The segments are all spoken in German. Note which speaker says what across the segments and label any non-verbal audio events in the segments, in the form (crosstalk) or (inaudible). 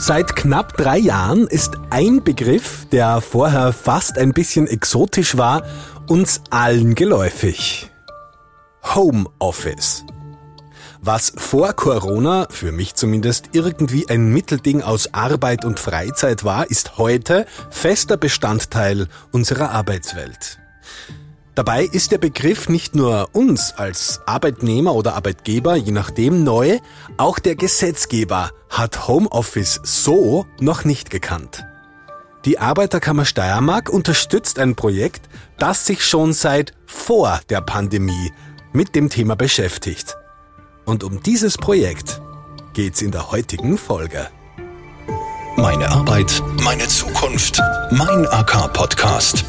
Speaker 1: Seit knapp drei Jahren ist ein Begriff, der vorher fast ein bisschen exotisch war, uns allen geläufig. Homeoffice. Was vor Corona, für mich zumindest, irgendwie ein Mittelding aus Arbeit und Freizeit war, ist heute fester Bestandteil unserer Arbeitswelt. Dabei ist der Begriff nicht nur uns als Arbeitnehmer oder Arbeitgeber, je nachdem, neu, auch der Gesetzgeber hat Homeoffice so noch nicht gekannt. Die Arbeiterkammer Steiermark unterstützt ein Projekt, das sich schon seit vor der Pandemie mit dem Thema beschäftigt. Und um dieses Projekt geht's in der heutigen Folge.
Speaker 2: Meine Arbeit, meine Zukunft, mein AK-Podcast.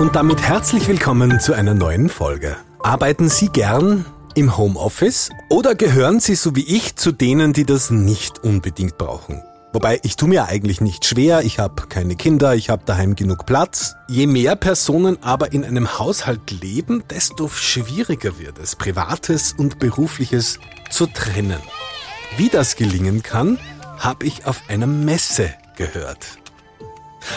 Speaker 1: Und damit herzlich willkommen zu einer neuen Folge. Arbeiten Sie gern im Homeoffice oder gehören Sie so wie ich zu denen, die das nicht unbedingt brauchen? Wobei ich tue mir eigentlich nicht schwer, ich habe keine Kinder, ich habe daheim genug Platz. Je mehr Personen aber in einem Haushalt leben, desto schwieriger wird es, Privates und Berufliches zu trennen. Wie das gelingen kann, habe ich auf einer Messe gehört.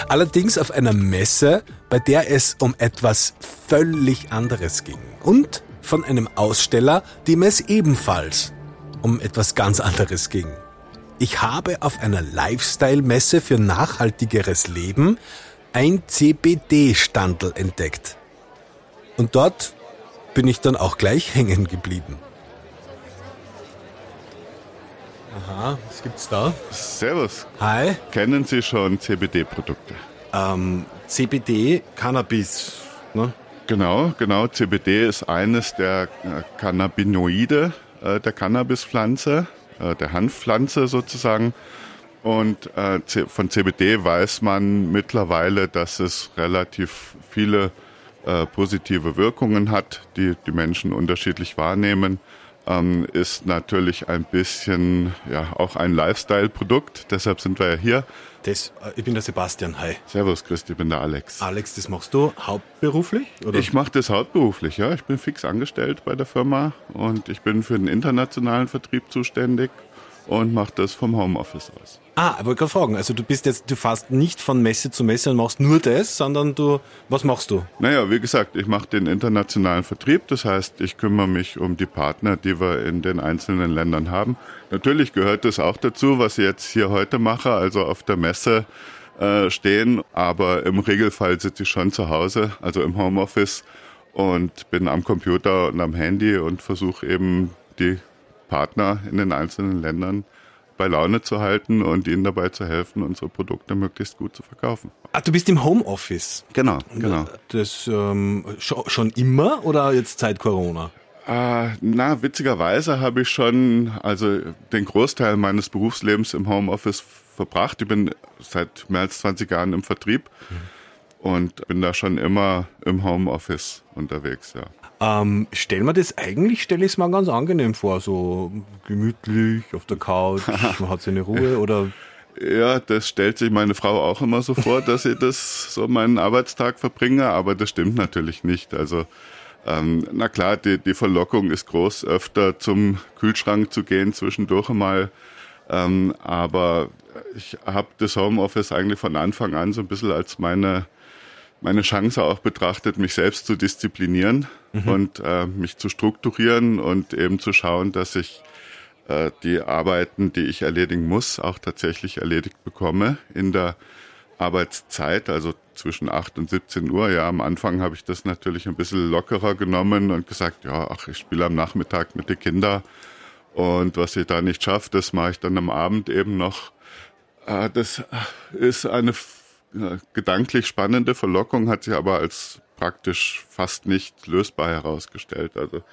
Speaker 1: Allerdings auf einer Messe, bei der es um etwas völlig anderes ging. Und von einem Aussteller, dem es ebenfalls um etwas ganz anderes ging. Ich habe auf einer Lifestyle-Messe für nachhaltigeres Leben ein CBD-Standel entdeckt. Und dort bin ich dann auch gleich hängen geblieben. Aha, was gibt's da?
Speaker 3: Servus.
Speaker 1: Hi.
Speaker 3: Kennen Sie schon CBD-Produkte?
Speaker 1: Ähm, CBD, Cannabis, ne?
Speaker 3: Genau, genau. CBD ist eines der äh, Cannabinoide äh, der Cannabispflanze, äh, der Hanfpflanze sozusagen. Und äh, von CBD weiß man mittlerweile, dass es relativ viele äh, positive Wirkungen hat, die die Menschen unterschiedlich wahrnehmen ähm, ist natürlich ein bisschen ja auch ein Lifestyle-Produkt. Deshalb sind wir ja hier.
Speaker 1: Das, äh, ich bin der Sebastian, hi.
Speaker 3: Servus, Christi, ich bin der Alex.
Speaker 1: Alex, das machst du hauptberuflich?
Speaker 3: Oder? Ich mache das hauptberuflich, ja. Ich bin fix angestellt bei der Firma und ich bin für den internationalen Vertrieb zuständig und mache das vom Homeoffice aus.
Speaker 1: Ah, ich wollte gerade fragen, also du bist jetzt, du fährst nicht von Messe zu Messe und machst nur das, sondern du, was machst du?
Speaker 3: Naja, wie gesagt, ich mache den internationalen Vertrieb, das heißt, ich kümmere mich um die Partner, die wir in den einzelnen Ländern haben. Natürlich gehört das auch dazu, was ich jetzt hier heute mache, also auf der Messe äh, stehen, aber im Regelfall sitze ich schon zu Hause, also im Homeoffice und bin am Computer und am Handy und versuche eben die Partner in den einzelnen Ländern bei Laune zu halten und ihnen dabei zu helfen, unsere Produkte möglichst gut zu verkaufen.
Speaker 1: Ah, du bist im Homeoffice.
Speaker 3: Genau, genau.
Speaker 1: Das ähm, schon, schon immer oder jetzt seit Corona?
Speaker 3: Äh, na, witzigerweise habe ich schon also den Großteil meines Berufslebens im Homeoffice verbracht. Ich bin seit mehr als 20 Jahren im Vertrieb mhm. und bin da schon immer im Homeoffice unterwegs, ja.
Speaker 1: Ähm, stell mir das eigentlich, stelle ich es mir ganz angenehm vor, so gemütlich auf der Couch, (laughs) man hat seine Ruhe oder
Speaker 3: ja, das stellt sich meine Frau auch immer so vor, (laughs) dass ich das so meinen Arbeitstag verbringe, aber das stimmt natürlich nicht. Also ähm, na klar, die, die Verlockung ist groß, öfter zum Kühlschrank zu gehen zwischendurch mal. Ähm, aber ich habe das Homeoffice eigentlich von Anfang an so ein bisschen als meine meine Chance auch betrachtet, mich selbst zu disziplinieren mhm. und äh, mich zu strukturieren und eben zu schauen, dass ich äh, die Arbeiten, die ich erledigen muss, auch tatsächlich erledigt bekomme in der Arbeitszeit, also zwischen 8 und 17 Uhr. Ja, am Anfang habe ich das natürlich ein bisschen lockerer genommen und gesagt, ja, ach, ich spiele am Nachmittag mit den Kindern und was ich da nicht schaffe, das mache ich dann am Abend eben noch. Äh, das ist eine gedanklich spannende Verlockung hat sich aber als praktisch fast nicht lösbar herausgestellt. Also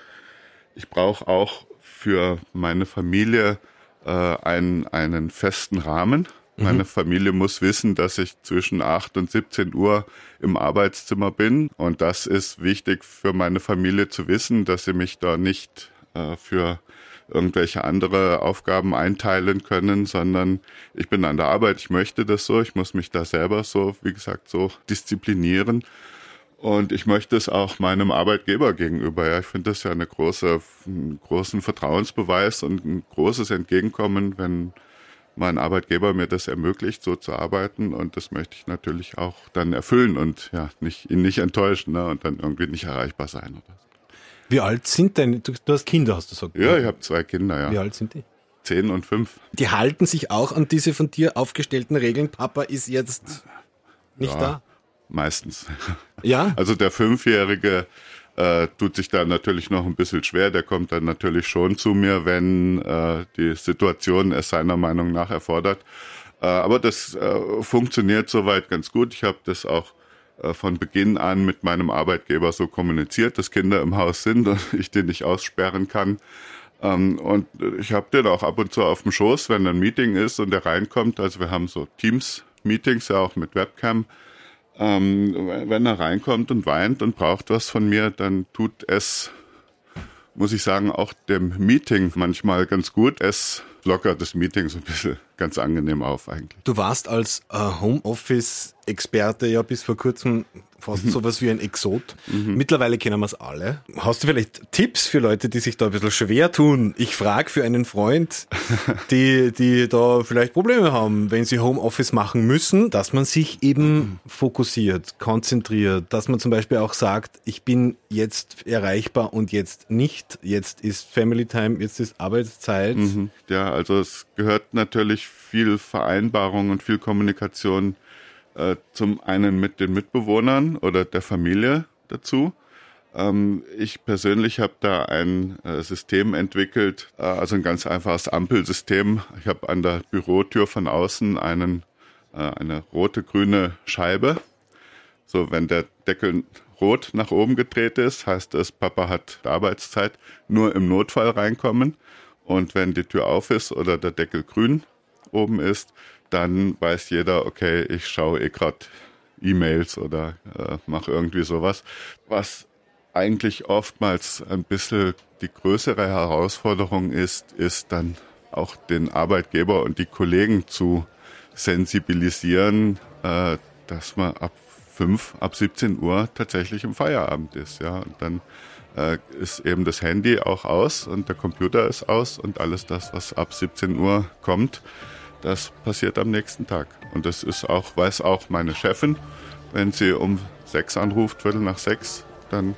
Speaker 3: ich brauche auch für meine Familie äh, einen, einen festen Rahmen. Mhm. Meine Familie muss wissen, dass ich zwischen 8 und 17 Uhr im Arbeitszimmer bin. Und das ist wichtig für meine Familie zu wissen, dass sie mich da nicht äh, für irgendwelche andere Aufgaben einteilen können, sondern ich bin an der Arbeit, ich möchte das so, ich muss mich da selber so, wie gesagt, so disziplinieren. Und ich möchte es auch meinem Arbeitgeber gegenüber. Ja, ich finde das ja eine große, einen großen Vertrauensbeweis und ein großes Entgegenkommen, wenn mein Arbeitgeber mir das ermöglicht, so zu arbeiten und das möchte ich natürlich auch dann erfüllen und ja, nicht, ihn nicht enttäuschen ne, und dann irgendwie nicht erreichbar sein. Oder so.
Speaker 1: Wie alt sind denn, du, du hast Kinder, hast du gesagt?
Speaker 3: Ja, ich habe zwei Kinder, ja.
Speaker 1: Wie alt sind die?
Speaker 3: Zehn und fünf.
Speaker 1: Die halten sich auch an diese von dir aufgestellten Regeln. Papa ist jetzt nicht
Speaker 3: ja,
Speaker 1: da?
Speaker 3: Meistens.
Speaker 1: Ja?
Speaker 3: Also der Fünfjährige äh, tut sich da natürlich noch ein bisschen schwer. Der kommt dann natürlich schon zu mir, wenn äh, die Situation es seiner Meinung nach erfordert. Äh, aber das äh, funktioniert soweit ganz gut. Ich habe das auch von Beginn an mit meinem Arbeitgeber so kommuniziert, dass Kinder im Haus sind und (laughs) ich den nicht aussperren kann. Ähm, und ich habe den auch ab und zu auf dem Schoß, wenn ein Meeting ist und er reinkommt. Also wir haben so Teams-Meetings ja auch mit Webcam. Ähm, wenn er reinkommt und weint und braucht was von mir, dann tut es, muss ich sagen, auch dem Meeting manchmal ganz gut. Es lockert das Meeting so ein bisschen ganz angenehm auf eigentlich.
Speaker 1: Du warst als äh, Homeoffice-Experte ja bis vor kurzem fast
Speaker 3: Mhm.
Speaker 1: sowas wie ein Exot. Mittlerweile kennen wir es alle. Hast du vielleicht Tipps für Leute, die sich da ein bisschen schwer tun? Ich frage für einen Freund, (laughs) die, die da vielleicht Probleme haben, wenn sie Homeoffice machen müssen, dass man sich eben fokussiert, konzentriert, dass man zum Beispiel auch sagt, ich bin jetzt erreichbar und jetzt nicht. Jetzt ist Family Time, jetzt ist Arbeitszeit.
Speaker 3: Mhm. Ja, also es gehört natürlich viel Vereinbarung und viel Kommunikation äh, zum einen mit den Mitbewohnern oder der Familie dazu. Ähm, ich persönlich habe da ein äh, System entwickelt, äh, also ein ganz einfaches Ampelsystem. Ich habe an der Bürotür von außen einen, äh, eine rote, grüne Scheibe. So, wenn der Deckel rot nach oben gedreht ist, heißt das, Papa hat Arbeitszeit, nur im Notfall reinkommen. Und wenn die Tür auf ist oder der Deckel grün oben ist, dann weiß jeder, okay, ich schaue eh gerade E-Mails oder äh, mache irgendwie sowas. Was eigentlich oftmals ein bisschen die größere Herausforderung ist, ist dann auch den Arbeitgeber und die Kollegen zu sensibilisieren, äh, dass man ab 5, ab 17 Uhr tatsächlich im Feierabend ist. Ja, und dann äh, ist eben das Handy auch aus und der Computer ist aus und alles das, was ab 17 Uhr kommt, das passiert am nächsten Tag. Und das ist auch, weiß auch meine Chefin, wenn sie um sechs anruft, Viertel nach sechs, dann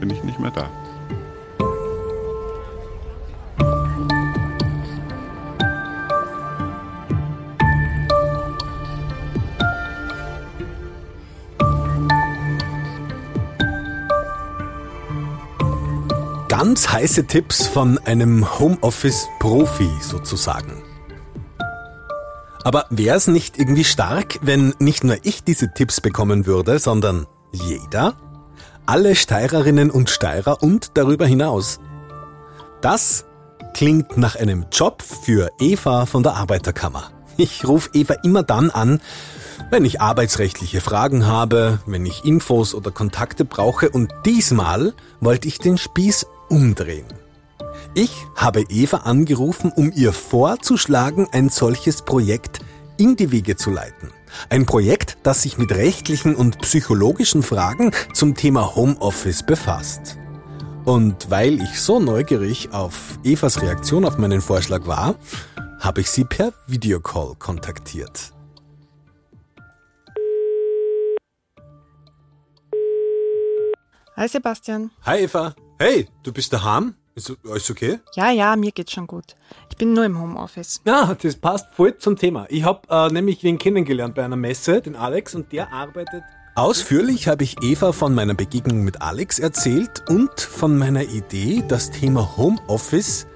Speaker 3: bin ich nicht mehr da.
Speaker 1: Ganz heiße Tipps von einem Homeoffice-Profi sozusagen. Aber wäre es nicht irgendwie stark, wenn nicht nur ich diese Tipps bekommen würde, sondern jeder? Alle Steirerinnen und Steirer und darüber hinaus. Das klingt nach einem Job für Eva von der Arbeiterkammer. Ich rufe Eva immer dann an, wenn ich arbeitsrechtliche Fragen habe, wenn ich Infos oder Kontakte brauche und diesmal wollte ich den Spieß umdrehen. Ich habe Eva angerufen, um ihr vorzuschlagen, ein solches Projekt in die Wege zu leiten. Ein Projekt, das sich mit rechtlichen und psychologischen Fragen zum Thema Homeoffice befasst. Und weil ich so neugierig auf Evas Reaktion auf meinen Vorschlag war, habe ich sie per Videocall kontaktiert.
Speaker 4: Hi Sebastian.
Speaker 1: Hi Eva. Hey, du bist daheim? Ist alles okay?
Speaker 4: Ja, ja, mir geht's schon gut. Ich bin nur im Homeoffice.
Speaker 1: Ja, das passt voll zum Thema. Ich habe äh, nämlich wen kennengelernt bei einer Messe, den Alex, und der arbeitet. Ausführlich habe ich Eva von meiner Begegnung mit Alex erzählt und von meiner Idee, das Thema Homeoffice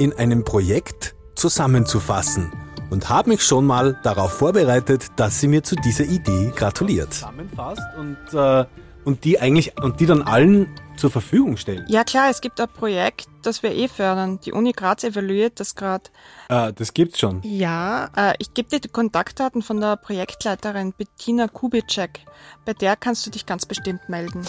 Speaker 1: in einem Projekt zusammenzufassen und habe mich schon mal darauf vorbereitet, dass sie mir zu dieser Idee gratuliert. Zusammenfasst und, äh, und die eigentlich und die dann allen zur Verfügung stellen.
Speaker 4: Ja klar, es gibt ein Projekt, das wir eh fördern. Die Uni Graz evaluiert das gerade.
Speaker 1: Äh, das gibt's schon.
Speaker 4: Ja, äh, ich gebe dir die Kontaktdaten von der Projektleiterin Bettina Kubitschek. Bei der kannst du dich ganz bestimmt melden.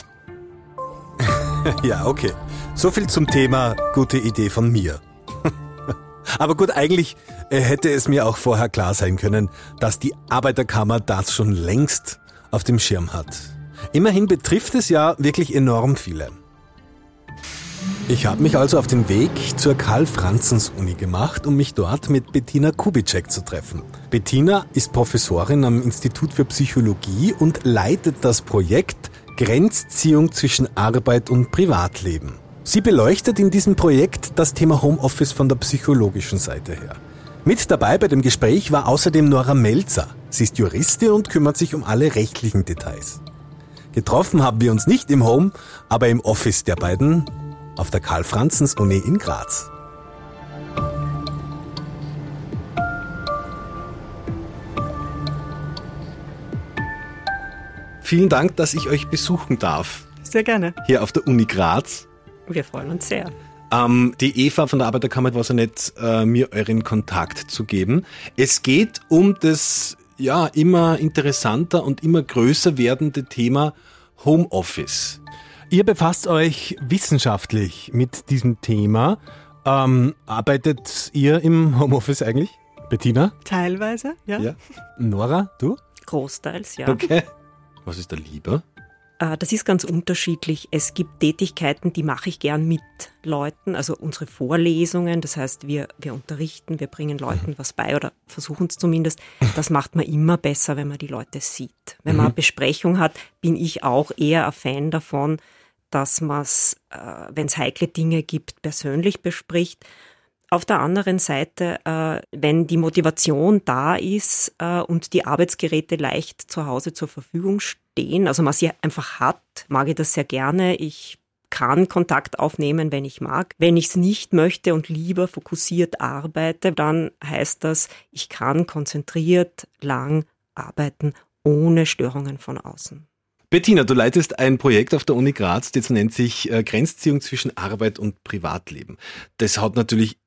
Speaker 4: (laughs)
Speaker 1: Ja, okay. So viel zum Thema gute Idee von mir. (laughs) Aber gut, eigentlich äh, hätte es mir auch vorher klar sein können, dass die Arbeiterkammer das schon längst auf dem Schirm hat. Immerhin betrifft es ja wirklich enorm viele. Ich habe mich also auf den Weg zur Karl-Franzens-Uni gemacht, um mich dort mit Bettina Kubitschek zu treffen. Bettina ist Professorin am Institut für Psychologie und leitet das Projekt Grenzziehung zwischen Arbeit und Privatleben. Sie beleuchtet in diesem Projekt das Thema Homeoffice von der psychologischen Seite her. Mit dabei bei dem Gespräch war außerdem Nora Melzer. Sie ist Juristin und kümmert sich um alle rechtlichen Details. Getroffen haben wir uns nicht im Home, aber im Office der beiden auf der Karl-Franzens-Uni in Graz. Vielen Dank, dass ich euch besuchen darf.
Speaker 4: Sehr gerne.
Speaker 1: Hier auf der Uni Graz.
Speaker 5: Wir freuen uns sehr.
Speaker 1: Ähm, die Eva von der Arbeiterkammer war so nett, äh, mir euren Kontakt zu geben. Es geht um das ja immer interessanter und immer größer werdende Thema Homeoffice. Ihr befasst euch wissenschaftlich mit diesem Thema. Ähm, arbeitet ihr im Homeoffice eigentlich? Bettina?
Speaker 4: Teilweise, ja. ja.
Speaker 1: Nora, du?
Speaker 5: Großteils, ja.
Speaker 1: Okay. Was ist da lieber?
Speaker 5: Äh, das ist ganz unterschiedlich. Es gibt Tätigkeiten, die mache ich gern mit Leuten, also unsere Vorlesungen, das heißt, wir, wir unterrichten, wir bringen Leuten was bei oder versuchen es zumindest. Das macht man immer besser, wenn man die Leute sieht. Wenn man eine mhm. Besprechung hat, bin ich auch eher ein Fan davon, dass man es, äh, wenn es heikle Dinge gibt, persönlich bespricht. Auf der anderen Seite, äh, wenn die Motivation da ist äh, und die Arbeitsgeräte leicht zu Hause zur Verfügung stehen, also man sie einfach hat, mag ich das sehr gerne. Ich kann Kontakt aufnehmen, wenn ich mag. Wenn ich es nicht möchte und lieber fokussiert arbeite, dann heißt das, ich kann konzentriert lang arbeiten ohne Störungen von außen.
Speaker 1: Bettina, du leitest ein Projekt auf der Uni Graz, das nennt sich äh, Grenzziehung zwischen Arbeit und Privatleben. Das hat natürlich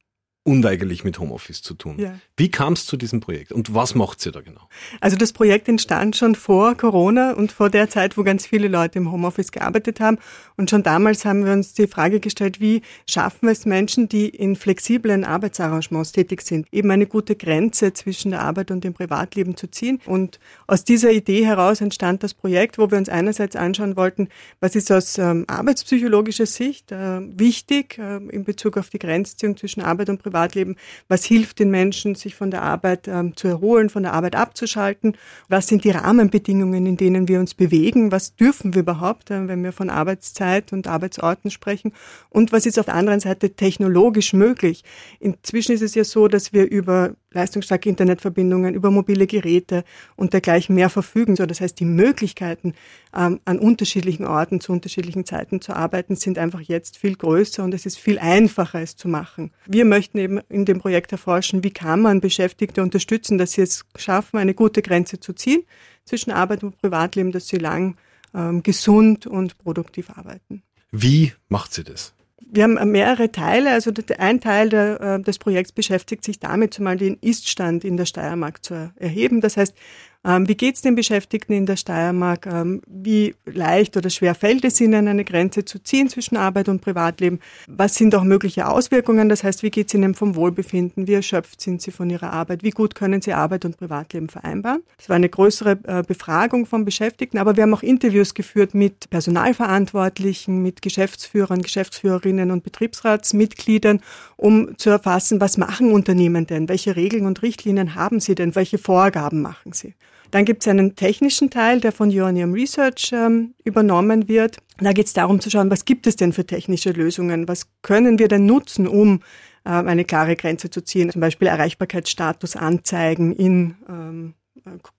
Speaker 1: unweigerlich mit Homeoffice zu tun. Ja. Wie kam es zu diesem Projekt und was macht sie da genau?
Speaker 4: Also das Projekt entstand schon vor Corona und vor der Zeit, wo ganz viele Leute im Homeoffice gearbeitet haben. Und schon damals haben wir uns die Frage gestellt, wie schaffen wir es Menschen, die in flexiblen Arbeitsarrangements tätig sind, eben eine gute Grenze zwischen der Arbeit und dem Privatleben zu ziehen. Und aus dieser Idee heraus entstand das Projekt, wo wir uns einerseits anschauen wollten, was ist aus ähm, arbeitspsychologischer Sicht äh, wichtig äh, in Bezug auf die Grenzziehung zwischen Arbeit und Privatleben Privatleben, was hilft den Menschen, sich von der Arbeit ähm, zu erholen, von der Arbeit abzuschalten, was sind die Rahmenbedingungen, in denen wir uns bewegen, was dürfen wir überhaupt, äh, wenn wir von Arbeitszeit und Arbeitsorten sprechen? Und was ist auf der anderen Seite technologisch möglich. Inzwischen ist es ja so, dass wir über leistungsstarke Internetverbindungen, über mobile Geräte und dergleichen mehr verfügen. So, das heißt, die Möglichkeiten, ähm, an unterschiedlichen Orten zu unterschiedlichen Zeiten zu arbeiten, sind einfach jetzt viel größer und es ist viel einfacher, es zu machen. Wir möchten eben in dem Projekt erforschen, wie kann man Beschäftigte unterstützen, dass sie es schaffen, eine gute Grenze zu ziehen zwischen Arbeit und Privatleben, dass sie lang ähm, gesund und produktiv arbeiten.
Speaker 1: Wie macht sie das?
Speaker 4: Wir haben mehrere Teile. Also ein Teil der, äh, des Projekts beschäftigt sich damit, zumal den Iststand in der Steiermark zu erheben. Das heißt, ähm, wie geht es den Beschäftigten in der Steiermark? Ähm, wie leicht oder schwer fällt es ihnen, eine Grenze zu ziehen zwischen Arbeit und Privatleben? Was sind auch mögliche Auswirkungen? Das heißt, wie geht es ihnen vom Wohlbefinden? Wie erschöpft sind sie von ihrer Arbeit? Wie gut können sie Arbeit und Privatleben vereinbaren? Das war eine größere äh, Befragung von Beschäftigten, aber wir haben auch Interviews geführt mit Personalverantwortlichen, mit Geschäftsführern, Geschäftsführerinnen und Betriebsratsmitgliedern, um zu erfassen, was machen Unternehmen denn? Welche Regeln und Richtlinien haben sie denn? Welche Vorgaben machen sie? Dann gibt es einen technischen Teil, der von Uranium Research ähm, übernommen wird. Da geht es darum zu schauen, was gibt es denn für technische Lösungen? Was können wir denn nutzen, um äh, eine klare Grenze zu ziehen? Zum Beispiel Erreichbarkeitsstatus anzeigen in ähm,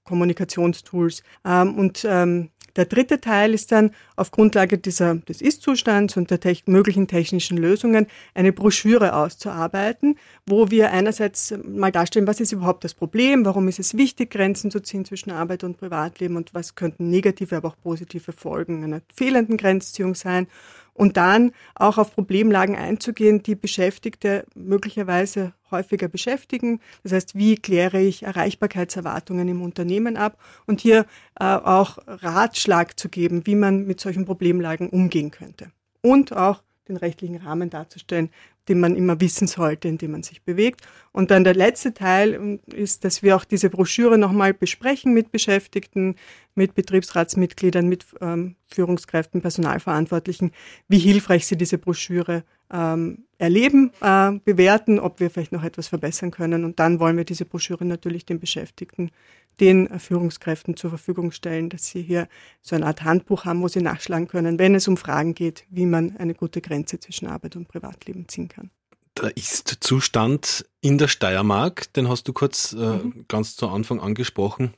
Speaker 4: Kommunikationstools. Ähm, und ähm, der dritte Teil ist dann auf Grundlage dieser, des Ist-Zustands und der te möglichen technischen Lösungen eine Broschüre auszuarbeiten, wo wir einerseits mal darstellen, was ist überhaupt das Problem, warum ist es wichtig, Grenzen zu ziehen zwischen Arbeit und Privatleben und was könnten negative, aber auch positive Folgen einer fehlenden Grenzziehung sein und dann auch auf Problemlagen einzugehen, die Beschäftigte möglicherweise häufiger beschäftigen. Das heißt, wie kläre ich Erreichbarkeitserwartungen im Unternehmen ab und hier äh, auch Ratschlag zu geben, wie man mit solchen Problemlagen umgehen könnte. Und auch den rechtlichen Rahmen darzustellen, den man immer wissen sollte, in dem man sich bewegt. Und dann der letzte Teil ist, dass wir auch diese Broschüre nochmal besprechen mit Beschäftigten, mit Betriebsratsmitgliedern, mit ähm, Führungskräften, Personalverantwortlichen, wie hilfreich sie diese Broschüre ähm, erleben, äh, bewerten, ob wir vielleicht noch etwas verbessern können. Und dann wollen wir diese Broschüre natürlich den Beschäftigten, den Führungskräften zur Verfügung stellen, dass sie hier so eine Art Handbuch haben, wo sie nachschlagen können, wenn es um Fragen geht, wie man eine gute Grenze zwischen Arbeit und Privatleben ziehen kann.
Speaker 1: Der Ist-Zustand in der Steiermark, den hast du kurz äh, mhm. ganz zu Anfang angesprochen.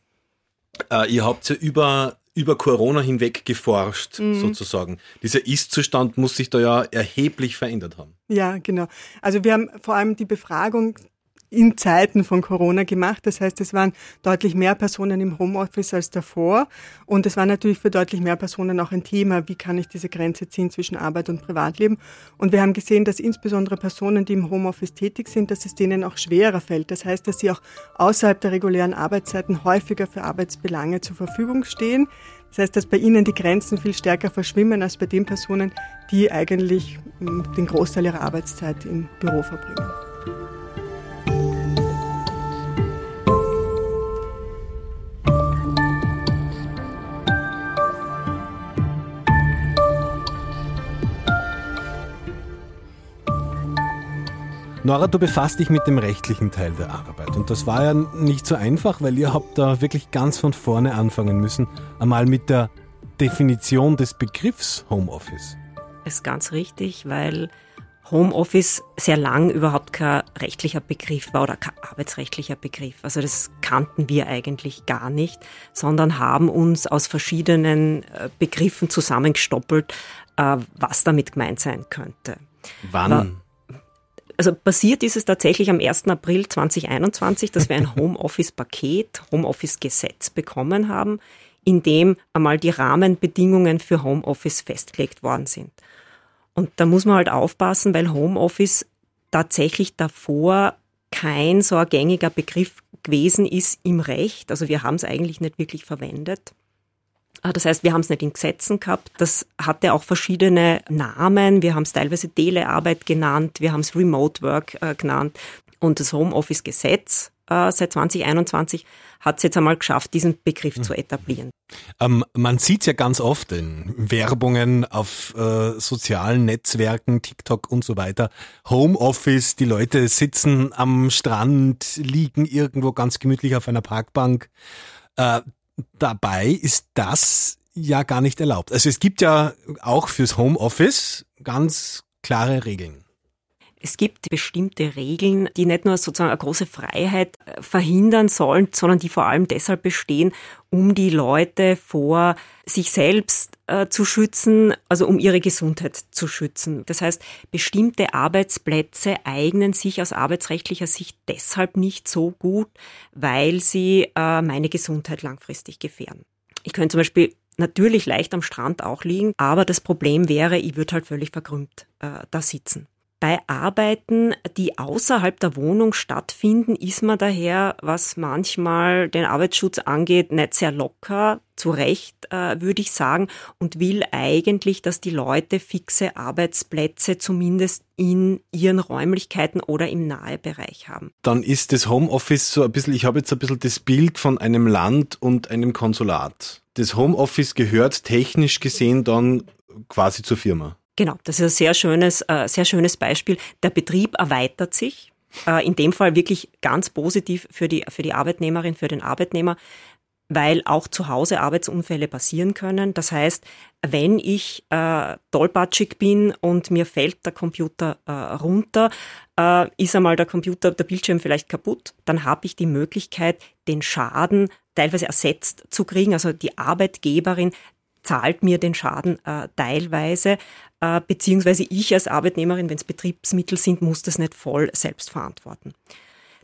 Speaker 1: Äh, ihr habt ja über über Corona hinweg geforscht, mhm. sozusagen. Dieser Ist-Zustand muss sich da ja erheblich verändert haben.
Speaker 4: Ja, genau. Also wir haben vor allem die Befragung in Zeiten von Corona gemacht. Das heißt, es waren deutlich mehr Personen im Homeoffice als davor. Und es war natürlich für deutlich mehr Personen auch ein Thema, wie kann ich diese Grenze ziehen zwischen Arbeit und Privatleben. Und wir haben gesehen, dass insbesondere Personen, die im Homeoffice tätig sind, dass es denen auch schwerer fällt. Das heißt, dass sie auch außerhalb der regulären Arbeitszeiten häufiger für Arbeitsbelange zur Verfügung stehen. Das heißt, dass bei ihnen die Grenzen viel stärker verschwimmen als bei den Personen, die eigentlich hm, den Großteil ihrer Arbeitszeit im Büro verbringen.
Speaker 1: Nora, du befasst dich mit dem rechtlichen Teil der Arbeit. Und das war ja nicht so einfach, weil ihr habt da wirklich ganz von vorne anfangen müssen. Einmal mit der Definition des Begriffs Homeoffice.
Speaker 5: Das ist ganz richtig, weil Homeoffice sehr lang überhaupt kein rechtlicher Begriff war oder kein arbeitsrechtlicher Begriff. Also das kannten wir eigentlich gar nicht, sondern haben uns aus verschiedenen äh, Begriffen zusammengestoppelt, äh, was damit gemeint sein könnte.
Speaker 1: Wann?
Speaker 5: Also passiert ist es tatsächlich am 1. April 2021, dass wir ein (laughs) Homeoffice-Paket, Homeoffice-Gesetz bekommen haben, in dem einmal die Rahmenbedingungen für Homeoffice festgelegt worden sind. Und da muss man halt aufpassen, weil Homeoffice tatsächlich davor kein so ein gängiger Begriff gewesen ist im Recht. Also wir haben es eigentlich nicht wirklich verwendet. Ah, das heißt, wir haben es nicht in Gesetzen gehabt. Das hatte auch verschiedene Namen. Wir haben es teilweise Telearbeit genannt, wir haben es Remote Work äh, genannt. Und das Homeoffice-Gesetz äh, seit 2021 hat es jetzt einmal geschafft, diesen Begriff mhm. zu etablieren.
Speaker 1: Ähm, man sieht es ja ganz oft in Werbungen auf äh, sozialen Netzwerken, TikTok und so weiter. Homeoffice, die Leute sitzen am Strand, liegen irgendwo ganz gemütlich auf einer Parkbank. Äh, dabei ist das ja gar nicht erlaubt. Also es gibt ja auch fürs Homeoffice ganz klare Regeln.
Speaker 5: Es gibt bestimmte Regeln, die nicht nur sozusagen eine große Freiheit äh, verhindern sollen, sondern die vor allem deshalb bestehen, um die Leute vor sich selbst äh, zu schützen, also um ihre Gesundheit zu schützen. Das heißt, bestimmte Arbeitsplätze eignen sich aus arbeitsrechtlicher Sicht deshalb nicht so gut, weil sie äh, meine Gesundheit langfristig gefährden. Ich könnte zum Beispiel natürlich leicht am Strand auch liegen, aber das Problem wäre, ich würde halt völlig verkrümmt äh, da sitzen. Bei Arbeiten, die außerhalb der Wohnung stattfinden, ist man daher, was manchmal den Arbeitsschutz angeht, nicht sehr locker, zu Recht, äh, würde ich sagen, und will eigentlich, dass die Leute fixe Arbeitsplätze zumindest in ihren Räumlichkeiten oder im Nahebereich haben.
Speaker 1: Dann ist das Homeoffice so ein bisschen, ich habe jetzt ein bisschen das Bild von einem Land und einem Konsulat. Das Homeoffice gehört technisch gesehen dann quasi zur Firma.
Speaker 5: Genau, das ist ein sehr schönes, äh, sehr schönes Beispiel. Der Betrieb erweitert sich. Äh, in dem Fall wirklich ganz positiv für die, für die Arbeitnehmerin, für den Arbeitnehmer, weil auch zu Hause Arbeitsunfälle passieren können. Das heißt, wenn ich äh, tollpatschig bin und mir fällt der Computer äh, runter, äh, ist einmal der Computer, der Bildschirm vielleicht kaputt, dann habe ich die Möglichkeit, den Schaden teilweise ersetzt zu kriegen. Also die Arbeitgeberin zahlt mir den Schaden äh, teilweise, äh, beziehungsweise ich als Arbeitnehmerin, wenn es Betriebsmittel sind, muss das nicht voll selbst verantworten.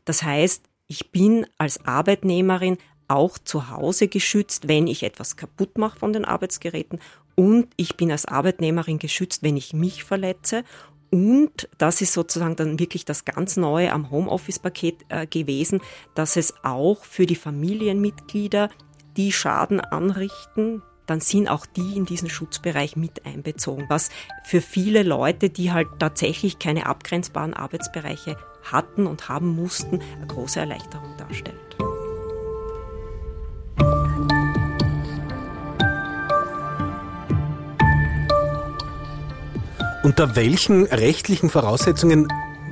Speaker 5: Das heißt, ich bin als Arbeitnehmerin auch zu Hause geschützt, wenn ich etwas kaputt mache von den Arbeitsgeräten und ich bin als Arbeitnehmerin geschützt, wenn ich mich verletze und das ist sozusagen dann wirklich das ganz Neue am Homeoffice-Paket äh, gewesen, dass es auch für die Familienmitglieder, die Schaden anrichten, dann sind auch die in diesen Schutzbereich mit einbezogen, was für viele Leute, die halt tatsächlich keine abgrenzbaren Arbeitsbereiche hatten und haben mussten, eine große Erleichterung darstellt.
Speaker 1: Unter welchen rechtlichen Voraussetzungen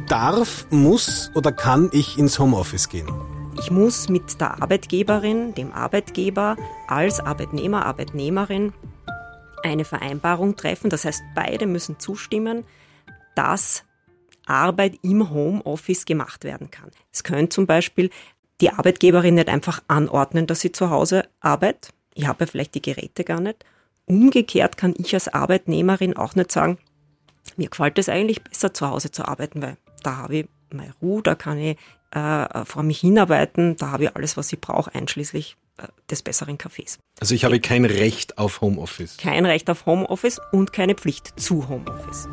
Speaker 1: darf, muss oder kann ich ins Homeoffice gehen?
Speaker 5: Ich muss mit der Arbeitgeberin, dem Arbeitgeber als Arbeitnehmer, Arbeitnehmerin eine Vereinbarung treffen. Das heißt, beide müssen zustimmen, dass Arbeit im Homeoffice gemacht werden kann. Es könnte zum Beispiel die Arbeitgeberin nicht einfach anordnen, dass sie zu Hause arbeitet. Ich habe ja vielleicht die Geräte gar nicht. Umgekehrt kann ich als Arbeitnehmerin auch nicht sagen, mir gefällt es eigentlich besser zu Hause zu arbeiten, weil da habe ich meine Ruhe, da kann ich äh, vor mich hinarbeiten, da habe ich alles, was ich brauche, einschließlich äh, des besseren Kaffees.
Speaker 1: Also ich habe kein Recht auf Homeoffice.
Speaker 5: Kein Recht auf Homeoffice und keine Pflicht zu Homeoffice.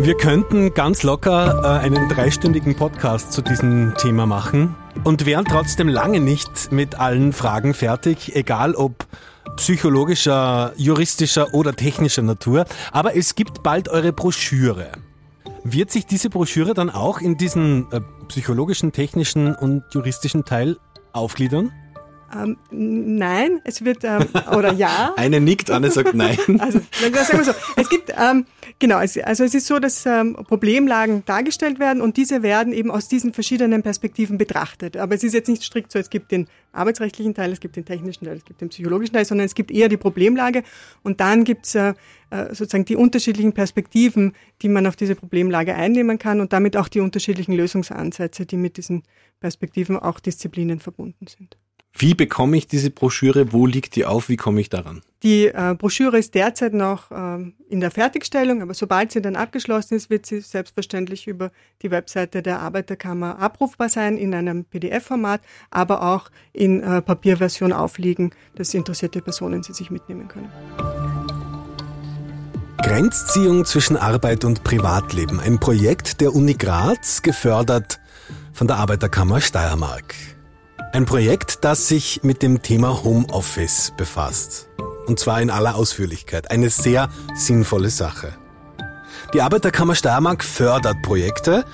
Speaker 1: Wir könnten ganz locker äh, einen dreistündigen Podcast zu diesem Thema machen und wären trotzdem lange nicht mit allen Fragen fertig, egal ob psychologischer, juristischer oder technischer Natur. Aber es gibt bald eure Broschüre. Wird sich diese Broschüre dann auch in diesen äh, psychologischen, technischen und juristischen Teil aufgliedern?
Speaker 4: Ähm, nein, es wird, ähm, oder ja. (laughs)
Speaker 1: Eine nickt, Anne sagt nein. (laughs)
Speaker 4: Also, sagen wir so. Es gibt, ähm, genau, es, also es ist so, dass ähm, Problemlagen dargestellt werden und diese werden eben aus diesen verschiedenen Perspektiven betrachtet. Aber es ist jetzt nicht strikt so, es gibt den arbeitsrechtlichen Teil, es gibt den technischen Teil, es gibt den psychologischen Teil, sondern es gibt eher die Problemlage und dann gibt es äh, äh, sozusagen die unterschiedlichen Perspektiven, die man auf diese Problemlage einnehmen kann und damit auch die unterschiedlichen Lösungsansätze, die mit diesen Perspektiven auch Disziplinen verbunden sind.
Speaker 1: Wie bekomme ich diese Broschüre? Wo liegt die auf? Wie komme ich daran?
Speaker 4: Die äh, Broschüre ist derzeit noch ähm, in der Fertigstellung, aber sobald sie dann abgeschlossen ist, wird sie selbstverständlich über die Webseite der Arbeiterkammer abrufbar sein in einem PDF-Format, aber auch in äh, Papierversion aufliegen, dass interessierte Personen sie sich mitnehmen können.
Speaker 1: Grenzziehung zwischen Arbeit und Privatleben, ein Projekt der Uni Graz, gefördert von der Arbeiterkammer Steiermark. Ein Projekt, das sich mit dem Thema Homeoffice befasst. Und zwar in aller Ausführlichkeit. Eine sehr sinnvolle Sache. Die Arbeiterkammer Steiermark fördert Projekte,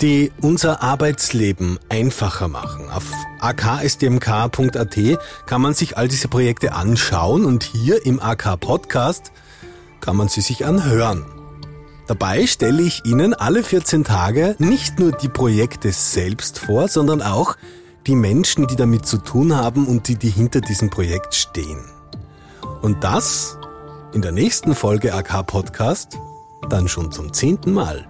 Speaker 1: die unser Arbeitsleben einfacher machen. Auf aksdmk.at kann man sich all diese Projekte anschauen und hier im AK Podcast kann man sie sich anhören. Dabei stelle ich Ihnen alle 14 Tage nicht nur die Projekte selbst vor, sondern auch die Menschen, die damit zu tun haben und die, die hinter diesem Projekt stehen. Und das in der nächsten Folge AK Podcast dann schon zum zehnten Mal.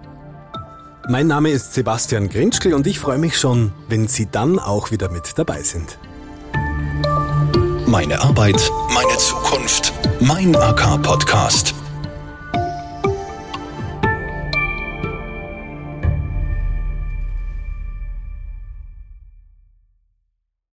Speaker 1: Mein Name ist Sebastian Grinschkel und ich freue mich schon, wenn Sie dann auch wieder mit dabei sind.
Speaker 2: Meine Arbeit, meine Zukunft, mein AK Podcast.